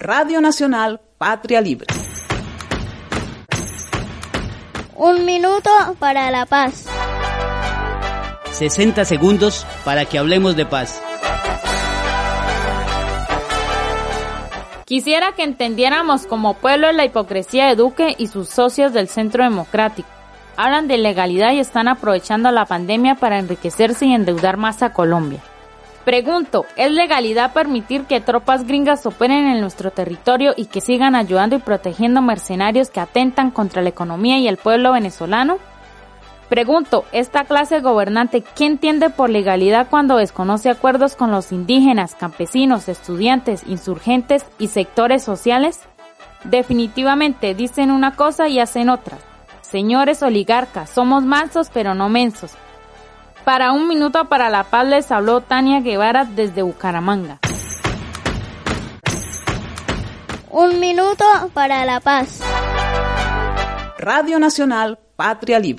Radio Nacional Patria Libre. Un minuto para la paz. 60 segundos para que hablemos de paz. Quisiera que entendiéramos como pueblo la hipocresía de Duque y sus socios del Centro Democrático. Hablan de legalidad y están aprovechando la pandemia para enriquecerse y endeudar más a Colombia. Pregunto, ¿es legalidad permitir que tropas gringas operen en nuestro territorio y que sigan ayudando y protegiendo mercenarios que atentan contra la economía y el pueblo venezolano? Pregunto, ¿esta clase gobernante qué entiende por legalidad cuando desconoce acuerdos con los indígenas, campesinos, estudiantes, insurgentes y sectores sociales? Definitivamente dicen una cosa y hacen otra. Señores oligarcas, somos mansos pero no mensos. Para un minuto para la paz les habló Tania Guevara desde Bucaramanga. Un minuto para la paz. Radio Nacional Patria Libre.